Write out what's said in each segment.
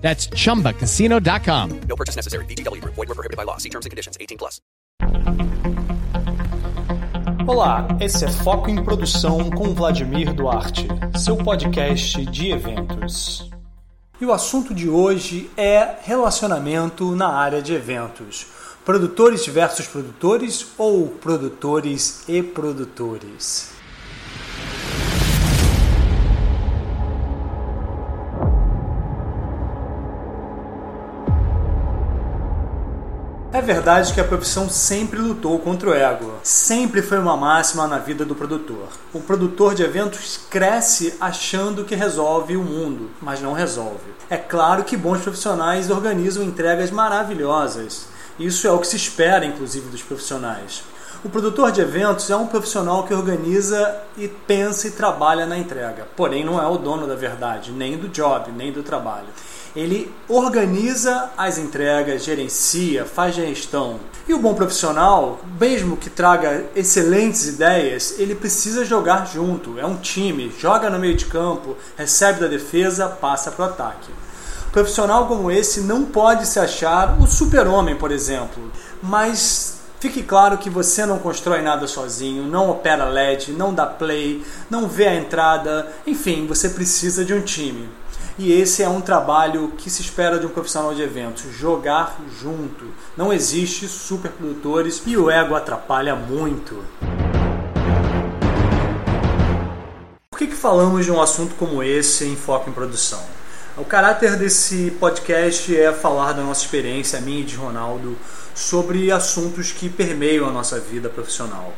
That's chumbacasino.com. No purchase necessary. VGW Group. Void were prohibited by law. See terms and conditions. 18 plus. Olá, esse é Foco em Produção com Vladimir Duarte, seu podcast de eventos. E o assunto de hoje é relacionamento na área de eventos. Produtores versus produtores ou produtores e produtores? É verdade que a profissão sempre lutou contra o ego. Sempre foi uma máxima na vida do produtor. O produtor de eventos cresce achando que resolve o mundo, mas não resolve. É claro que bons profissionais organizam entregas maravilhosas. Isso é o que se espera, inclusive, dos profissionais. O produtor de eventos é um profissional que organiza e pensa e trabalha na entrega, porém não é o dono da verdade, nem do job, nem do trabalho. Ele organiza as entregas, gerencia, faz gestão. E o bom profissional, mesmo que traga excelentes ideias, ele precisa jogar junto. É um time, joga no meio de campo, recebe da defesa, passa para o ataque. Profissional como esse não pode se achar o super-homem, por exemplo, mas Fique claro que você não constrói nada sozinho, não opera LED, não dá play, não vê a entrada, enfim, você precisa de um time. E esse é um trabalho que se espera de um profissional de eventos, jogar junto. Não existe superprodutores e o ego atrapalha muito. Por que, que falamos de um assunto como esse em foco em produção? O caráter desse podcast é falar da nossa experiência, minha e de Ronaldo, sobre assuntos que permeiam a nossa vida profissional.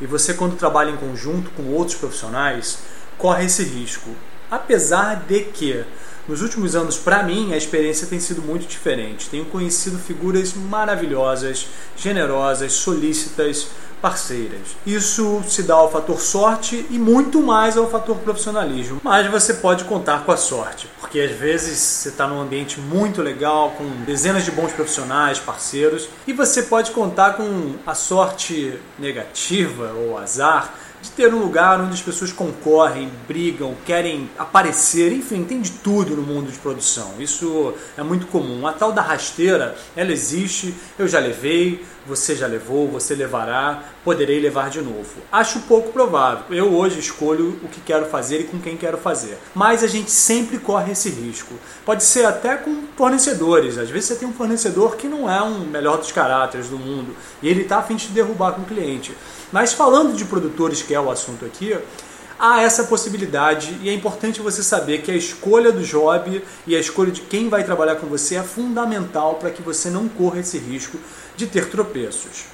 E você, quando trabalha em conjunto com outros profissionais, corre esse risco. Apesar de que, nos últimos anos, para mim, a experiência tem sido muito diferente. Tenho conhecido figuras maravilhosas, generosas, solícitas, parceiras. Isso se dá ao fator sorte e muito mais ao fator profissionalismo. Mas você pode contar com a sorte, porque às vezes você está num ambiente muito legal, com dezenas de bons profissionais, parceiros, e você pode contar com a sorte negativa ou azar de ter um lugar onde as pessoas concorrem, brigam, querem aparecer, enfim, tem de tudo no mundo de produção. Isso é muito comum. A tal da rasteira, ela existe, eu já levei, você já levou, você levará, poderei levar de novo. Acho pouco provável. Eu hoje escolho o que quero fazer e com quem quero fazer. Mas a gente sempre corre esse risco. Pode ser até com fornecedores. Às vezes você tem um fornecedor que não é um melhor dos caráteres do mundo e ele está a fim de derrubar com o cliente. Mas falando de produtores, que é o assunto aqui, há essa possibilidade e é importante você saber que a escolha do job e a escolha de quem vai trabalhar com você é fundamental para que você não corra esse risco de ter tropeços.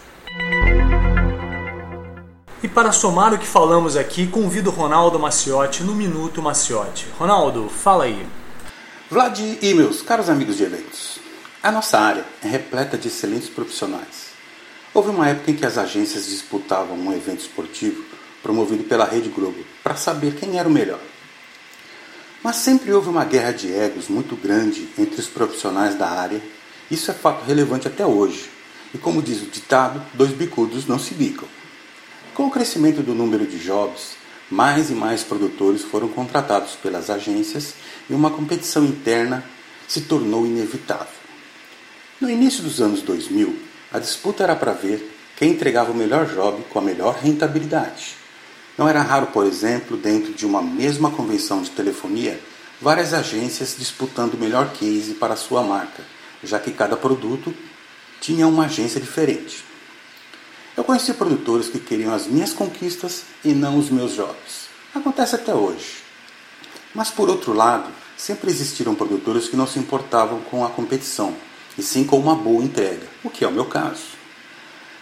E para somar o que falamos aqui, convido Ronaldo Maciotti no Minuto Maciotti. Ronaldo, fala aí. Vlad e meus caros amigos de eventos, a nossa área é repleta de excelentes profissionais. Houve uma época em que as agências disputavam um evento esportivo promovido pela Rede Globo para saber quem era o melhor. Mas sempre houve uma guerra de egos muito grande entre os profissionais da área. Isso é fato relevante até hoje. E como diz o ditado, dois bicudos não se bicam. Com o crescimento do número de jobs, mais e mais produtores foram contratados pelas agências e uma competição interna se tornou inevitável. No início dos anos 2000, a disputa era para ver quem entregava o melhor job com a melhor rentabilidade. Não era raro, por exemplo, dentro de uma mesma convenção de telefonia, várias agências disputando o melhor case para sua marca, já que cada produto tinha uma agência diferente. Eu conheci produtores que queriam as minhas conquistas e não os meus jobs. Acontece até hoje. Mas por outro lado, sempre existiram produtores que não se importavam com a competição e sim com uma boa entrega, o que é o meu caso.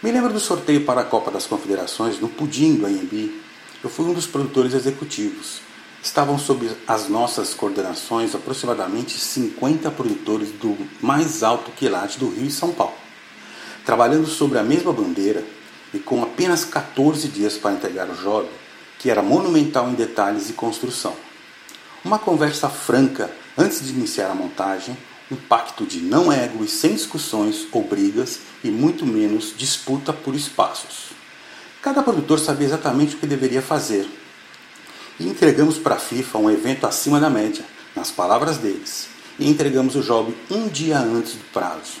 Me lembro do sorteio para a Copa das Confederações no Pudim do AMB. Eu fui um dos produtores executivos. Estavam sob as nossas coordenações aproximadamente 50 produtores do mais alto quilate do Rio e São Paulo. trabalhando sobre a mesma bandeira e com apenas 14 dias para entregar o job, que era monumental em detalhes e construção. Uma conversa franca antes de iniciar a montagem, um pacto de não ego e sem discussões ou brigas e muito menos disputa por espaços. Cada produtor sabia exatamente o que deveria fazer. E entregamos para a FIFA um evento acima da média, nas palavras deles, e entregamos o job um dia antes do prazo.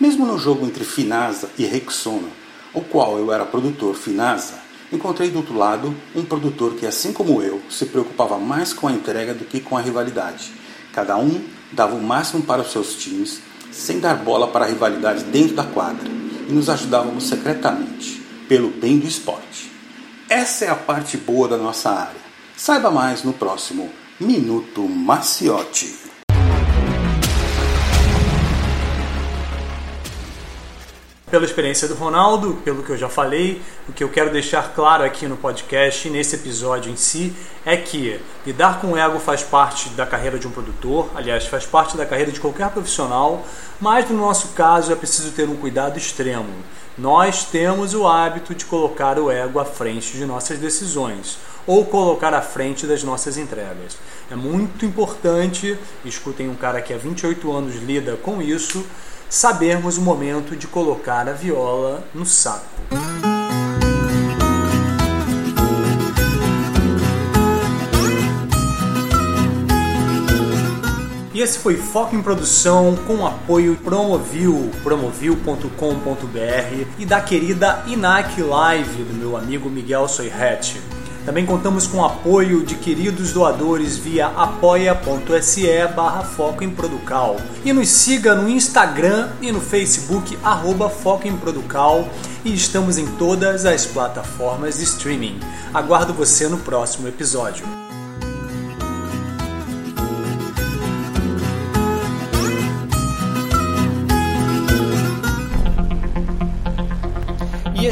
Mesmo no jogo entre Finasa e Rexona, o qual eu era produtor Finasa, encontrei do outro lado um produtor que, assim como eu, se preocupava mais com a entrega do que com a rivalidade. Cada um dava o máximo para os seus times, sem dar bola para a rivalidade dentro da quadra, e nos ajudávamos secretamente, pelo bem do esporte. Essa é a parte boa da nossa área. Saiba mais no próximo Minuto Maciotti. Pela experiência do Ronaldo, pelo que eu já falei, o que eu quero deixar claro aqui no podcast nesse episódio em si é que lidar com o ego faz parte da carreira de um produtor, aliás, faz parte da carreira de qualquer profissional, mas no nosso caso é preciso ter um cuidado extremo. Nós temos o hábito de colocar o ego à frente de nossas decisões ou colocar à frente das nossas entregas. É muito importante, escutem um cara que há 28 anos lida com isso, sabermos o momento de colocar a viola no saco. E esse foi Foco em Produção com apoio Promovil, promovil.com.br e da querida Inac Live do meu amigo Miguel Soirret. Também contamos com o apoio de queridos doadores via apoia.se barra Foco em Producal. E nos siga no Instagram e no Facebook, arroba Foco em Producal. E estamos em todas as plataformas de streaming. Aguardo você no próximo episódio.